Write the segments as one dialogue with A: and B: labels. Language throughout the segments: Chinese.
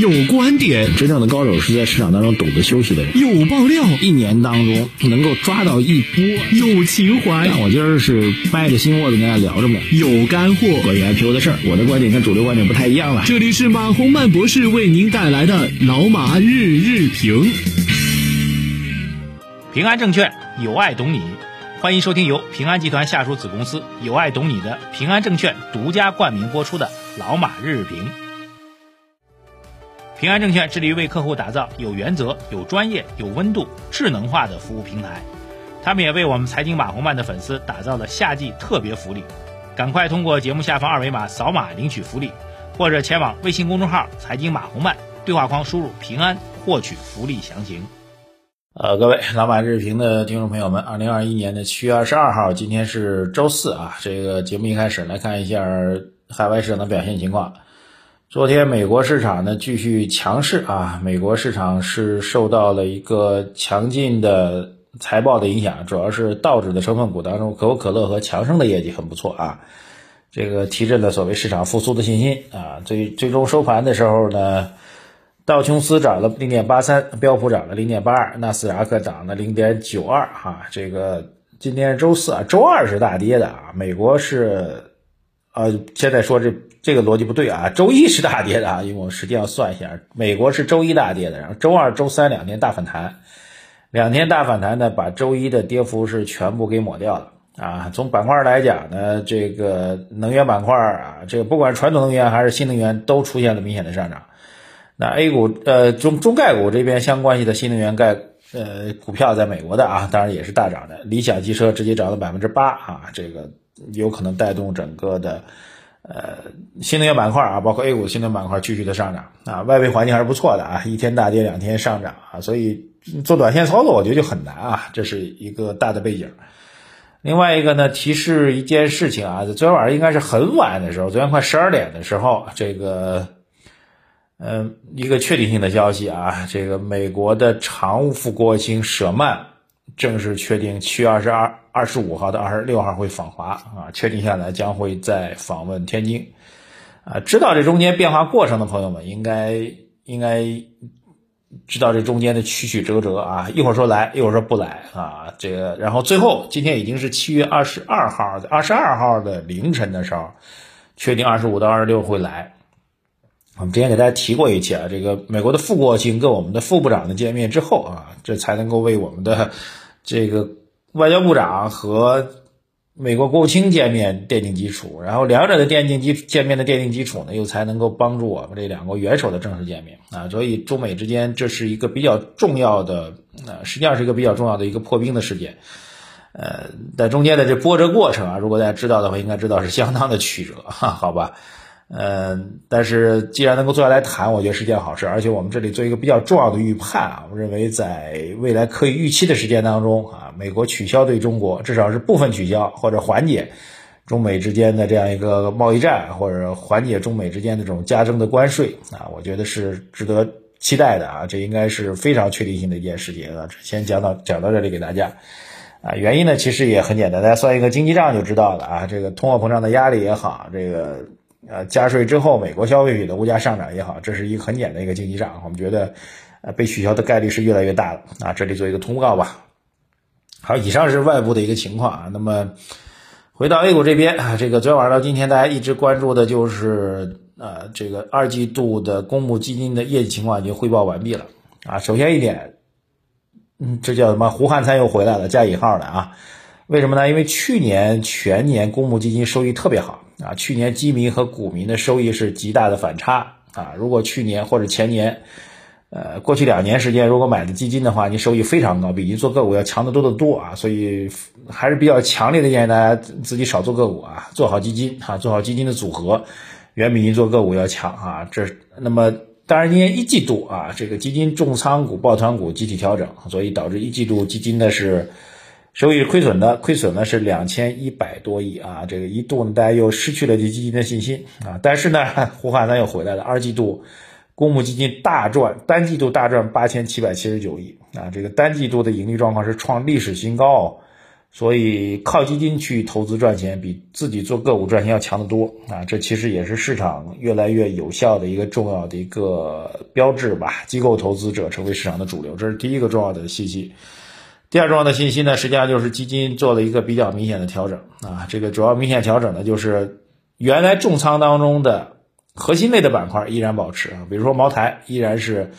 A: 有观点，
B: 真正的高手是在市场当中懂得休息的人。
A: 有爆料，
B: 一年当中能够抓到一波。
A: 有情怀，
B: 但我今儿是掰着心窝子跟大家聊着呢。
A: 有干货，
B: 关于 IPO 的事儿，我的观点跟主流观点不太一样了。
A: 这里是马洪曼博士为您带来的老马日日评。
C: 平安证券有爱懂你，欢迎收听由平安集团下属子公司有爱懂你的平安证券独家冠名播出的老马日日评。平安证券致力于为客户打造有原则、有专业、有温度、智能化的服务平台。他们也为我们财经马红漫的粉丝打造了夏季特别福利，赶快通过节目下方二维码扫码领取福利，或者前往微信公众号“财经马红漫”对话框输入“平安”获取福利详情。
B: 呃，各位老马日评的听众朋友们，二零二一年的七月二十二号，今天是周四啊。这个节目一开始来看一下海外市场的表现情况。昨天美国市场呢继续强势啊，美国市场是受到了一个强劲的财报的影响，主要是道指的成分股当中，可口可乐和强生的业绩很不错啊，这个提振了所谓市场复苏的信心啊。最最终收盘的时候呢，道琼斯涨了零点八三，标普涨了零点八二，纳斯达克涨了零点九二哈。这个今天是周四啊，周二是大跌的啊，美国是。呃，现在说这这个逻辑不对啊，周一是大跌的啊，因为我实际上算一下，美国是周一大跌的，然后周二、周三两天大反弹，两天大反弹呢，把周一的跌幅是全部给抹掉了啊。从板块来讲呢，这个能源板块啊，这个不管传统能源还是新能源都出现了明显的上涨。那 A 股呃中中概股这边相关系的新能源概呃股票在美国的啊，当然也是大涨的，理想汽车直接涨了百分之八啊，这个。有可能带动整个的呃新能源板块啊，包括 A 股新能源板块继续的上涨啊，外围环境还是不错的啊，一天大跌两天上涨啊，所以做短线操作我觉得就很难啊，这是一个大的背景。另外一个呢，提示一件事情啊，昨天晚上应该是很晚的时候，昨天快十二点的时候，这个嗯一个确定性的消息啊，这个美国的常务副国务卿舍曼。正式确定七月二十二、二十五号到二十六号会访华啊，确定下来将会再访问天津啊。知道这中间变化过程的朋友们，应该应该知道这中间的曲曲折折啊。一会儿说来，一会儿说不来啊。这个，然后最后今天已经是七月二十二号，二十二号的凌晨的时候，确定二十五到二十六会来。我们之前给大家提过一期啊，这个美国的副国务卿跟我们的副部长的见面之后啊，这才能够为我们的。这个外交部长和美国国务卿见面奠定基础，然后两者的奠定基见面的奠定基础呢，又才能够帮助我们这两国元首的正式见面啊。所以中美之间这是一个比较重要的，呃，实际上是一个比较重要的一个破冰的事件。呃，在中间的这波折过程啊，如果大家知道的话，应该知道是相当的曲折哈，好吧。嗯，但是既然能够坐下来谈，我觉得是件好事。而且我们这里做一个比较重要的预判啊，我认为在未来可以预期的时间当中啊，美国取消对中国，至少是部分取消或者缓解中美之间的这样一个贸易战，或者缓解中美之间的这种加征的关税啊，我觉得是值得期待的啊。这应该是非常确定性的一件事情啊。先讲到讲到这里给大家啊，原因呢其实也很简单，大家算一个经济账就知道了啊。这个通货膨胀的压力也好，这个。呃，加税之后，美国消费品的物价上涨也好，这是一个很简单的一个经济账。我们觉得，呃，被取消的概率是越来越大了啊。这里做一个通告吧。好，以上是外部的一个情况啊。那么，回到 A 股这边啊，这个昨天晚上到今天，大家一直关注的就是呃，这个二季度的公募基金的业绩情况已经汇报完毕了啊。首先一点，嗯，这叫什么？胡汉三又回来了，加引号的啊。为什么呢？因为去年全年公募基金收益特别好啊，去年基民和股民的收益是极大的反差啊。如果去年或者前年，呃，过去两年时间，如果买的基金的话，你收益非常高，比你做个股要强得多得多啊。所以还是比较强烈的建议大家自己少做个股啊，做好基金啊，做好基金的组合，远比你做个股要强啊。这那么当然，今年一季度啊，这个基金重仓股、抱团股集体调整，所以导致一季度基金的是。收益亏损的，亏损呢是两千一百多亿啊，这个一度呢大家又失去了对基金的信心啊，但是呢，胡汉三又回来了，二季度公募基金大赚，单季度大赚八千七百七十九亿啊，这个单季度的盈利状况是创历史新高，所以靠基金去投资赚钱，比自己做个股赚钱要强得多啊！这其实也是市场越来越有效的一个重要的一个标志吧。机构投资者成为市场的主流，这是第一个重要的信息。第二重要的信息呢，实际上就是基金做了一个比较明显的调整啊。这个主要明显调整呢，就是原来重仓当中的核心类的板块依然保持啊，比如说茅台依然是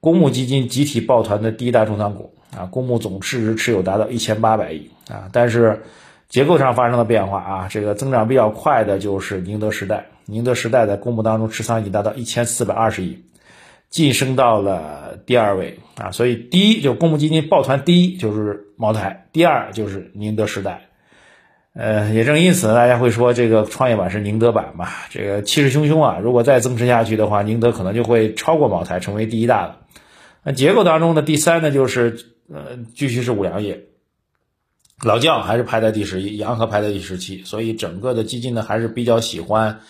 B: 公募基金集体抱团的第一大重仓股。啊，公募总市值持有达到一千八百亿啊，但是结构上发生了变化啊，这个增长比较快的就是宁德时代，宁德时代在公募当中持仓已经达到一千四百二十亿，晋升到了第二位啊，所以第一就公募基金抱团，第一就是茅台，第二就是宁德时代，呃，也正因此大家会说这个创业板是宁德版嘛，这个气势汹汹啊，如果再增持下去的话，宁德可能就会超过茅台，成为第一大了。那结构当中的第三呢，就是。呃，继续是五粮液，老将还是排在第十一，洋河排在第十七，所以整个的基金呢还是比较喜欢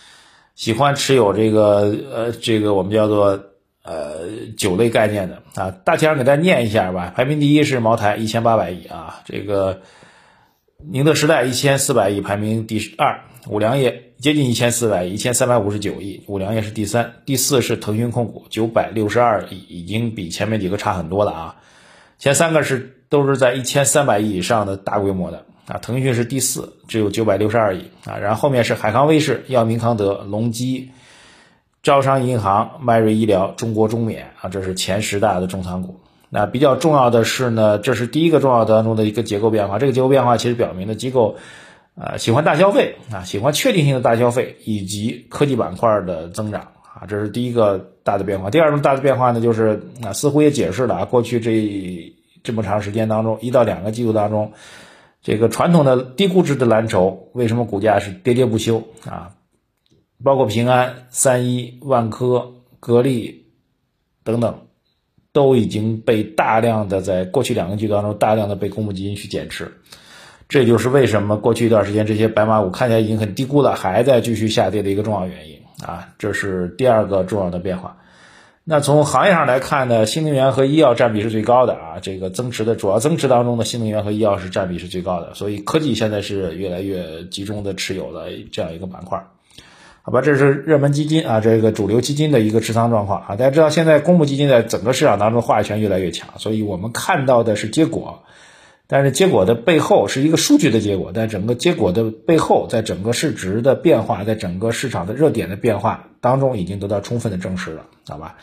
B: 喜欢持有这个呃这个我们叫做呃酒类概念的啊，大体上给大家念一下吧。排名第一是茅台一千八百亿啊，这个宁德时代一千四百亿排名第二，五粮液接近一千四百亿，一千三百五十九亿，五粮液是第三，第四是腾讯控股九百六十二亿，已经比前面几个差很多了啊。前三个是都是在一千三百亿以上的大规模的啊，腾讯是第四，只有九百六十二亿啊，然后后面是海康威视、药明康德、隆基、招商银行、迈瑞医疗、中国中免啊，这是前十大的重仓股。那比较重要的是呢，这是第一个重要当中的一个结构变化，这个结构变化其实表明了机构啊喜欢大消费啊，喜欢确定性的大消费以及科技板块的增长啊，这是第一个。大的变化，第二种大的变化呢，就是啊，似乎也解释了啊，过去这这么长时间当中，一到两个季度当中，这个传统的低估值的蓝筹为什么股价是跌跌不休啊？包括平安、三一、万科、格力等等，都已经被大量的在过去两个季度当中大量的被公募基金去减持，这就是为什么过去一段时间这些白马股看起来已经很低估了，还在继续下跌的一个重要原因。啊，这是第二个重要的变化。那从行业上来看呢，新能源和医药占比是最高的啊。这个增持的主要增持当中的新能源和医药是占比是最高的，所以科技现在是越来越集中的持有的这样一个板块。好吧，这是热门基金啊，这个主流基金的一个持仓状况啊。大家知道，现在公募基金在整个市场当中话语权越来越强，所以我们看到的是结果。但是结果的背后是一个数据的结果，在整个结果的背后，在整个市值的变化，在整个市场的热点的变化当中，已经得到充分的证实了，好吧？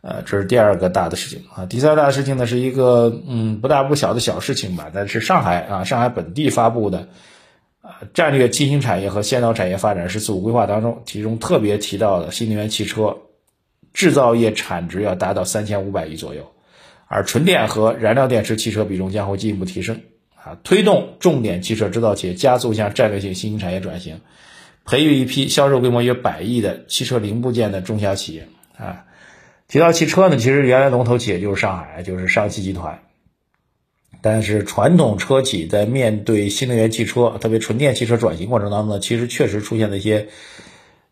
B: 呃，这是第二个大的事情啊。第三大事情呢，是一个嗯不大不小的小事情吧，但是上海啊，上海本地发布的啊战略新兴产业和先导产业发展“十四五”规划当中，其中特别提到的新能源汽车制造业产值要达到三千五百亿左右。而纯电和燃料电池汽车比重将会进一步提升，啊，推动重点汽车制造企业加速向战略性新兴产业转型，培育一批销售规模约百亿的汽车零部件的中小企业，啊，提到汽车呢，其实原来龙头企业就是上海，就是上汽集团，但是传统车企在面对新能源汽车，特别纯电汽车转型过程当中呢，其实确实出现了一些。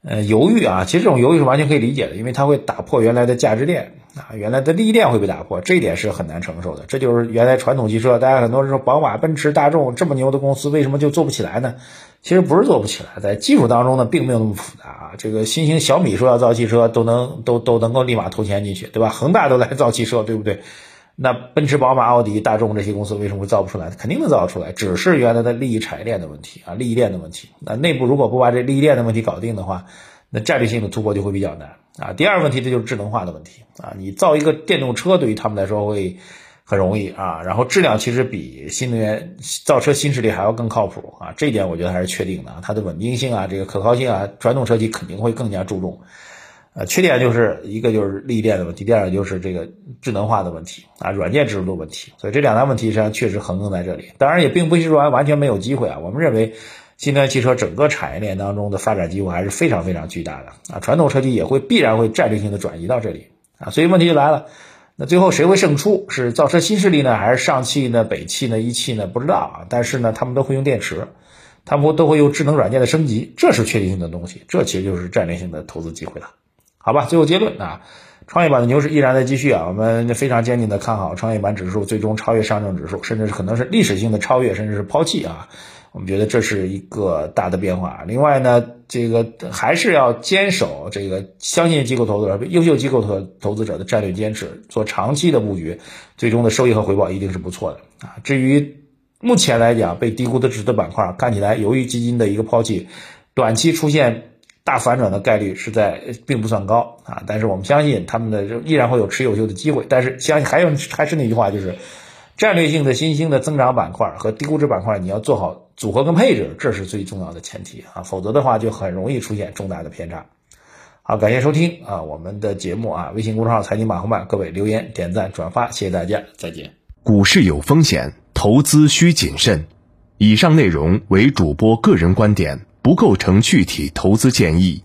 B: 呃，犹豫啊，其实这种犹豫是完全可以理解的，因为它会打破原来的价值链啊，原来的利益链会被打破，这一点是很难承受的。这就是原来传统汽车，大家很多人说宝马、奔驰、大众这么牛的公司，为什么就做不起来呢？其实不是做不起来，在技术当中呢，并没有那么复杂啊。这个新兴小米说要造汽车，都能都都能够立马投钱进去，对吧？恒大都来造汽车，对不对？那奔驰、宝马、奥迪、大众这些公司为什么会造不出来？肯定能造出来，只是原来的利益产业链的问题啊，利益链的问题。那内部如果不把这利益链的问题搞定的话，那战略性的突破就会比较难啊。第二个问题，这就是智能化的问题啊。你造一个电动车，对于他们来说会很容易啊。然后质量其实比新能源造车新势力还要更靠谱啊。这一点我觉得还是确定的啊，它的稳定性啊，这个可靠性啊，传统车企肯定会更加注重。呃，缺点就是一个就是利益链的问题，第二个就是这个智能化的问题啊，软件制度的问题，所以这两大问题实际上确实横亘在这里。当然也并不是说完全没有机会啊，我们认为新能源汽车整个产业链当中的发展机会还是非常非常巨大的啊，传统车企也会必然会战略性的转移到这里啊，所以问题就来了，那最后谁会胜出？是造车新势力呢，还是上汽呢、北汽呢、一汽呢？不知道啊，但是呢，他们都会用电池，他们都会用智能软件的升级，这是确定性的东西，这其实就是战略性的投资机会了。好吧，最后结论啊，创业板的牛市依然在继续啊，我们非常坚定的看好创业板指数最终超越上证指数，甚至是可能是历史性的超越，甚至是抛弃啊。我们觉得这是一个大的变化。另外呢，这个还是要坚守这个相信机构投资者、优秀机构投投资者的战略坚持，做长期的布局，最终的收益和回报一定是不错的啊。至于目前来讲被低估的指数板块，看起来由于基金的一个抛弃，短期出现大反转的概率是在并不算高啊。但是我们相信他们的依然会有持有秀的机会。但是相信还有还是那句话，就是战略性的新兴的增长板块和低估值板块，你要做好。组合跟配置，这是最重要的前提啊，否则的话就很容易出现重大的偏差。好，感谢收听啊，我们的节目啊，微信公众号财经马红漫，各位留言点赞转发，谢谢大家，再见。
D: 股市有风险，投资需谨慎。以上内容为主播个人观点，不构成具体投资建议。